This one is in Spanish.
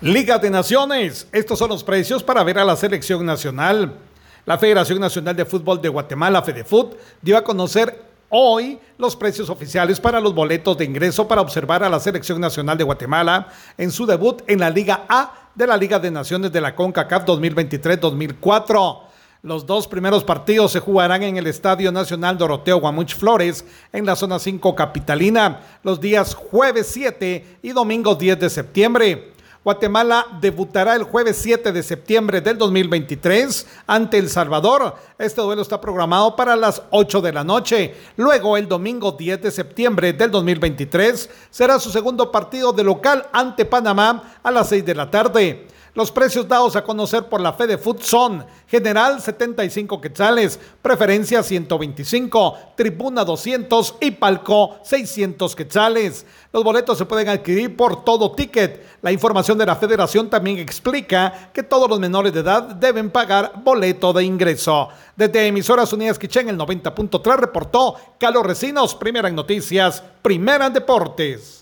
Liga de Naciones. Estos son los precios para ver a la selección nacional. La Federación Nacional de Fútbol de Guatemala, FEDEFUT, dio a conocer hoy los precios oficiales para los boletos de ingreso para observar a la Selección Nacional de Guatemala en su debut en la Liga A de la Liga de Naciones de la CONCACAF 2023-2004. Los dos primeros partidos se jugarán en el Estadio Nacional Doroteo Guamuch Flores, en la zona 5 capitalina, los días jueves 7 y domingo 10 de septiembre. Guatemala debutará el jueves 7 de septiembre del 2023 ante El Salvador. Este duelo está programado para las 8 de la noche. Luego, el domingo 10 de septiembre del 2023 será su segundo partido de local ante Panamá a las 6 de la tarde. Los precios dados a conocer por la Fede Food son General 75 quetzales, Preferencia 125, Tribuna 200 y Palco 600 quetzales. Los boletos se pueden adquirir por todo ticket. La información de la federación también explica que todos los menores de edad deben pagar boleto de ingreso. Desde Emisoras Unidas Quichén, el 90.3 reportó Carlos Recinos, primera en noticias, primera en deportes.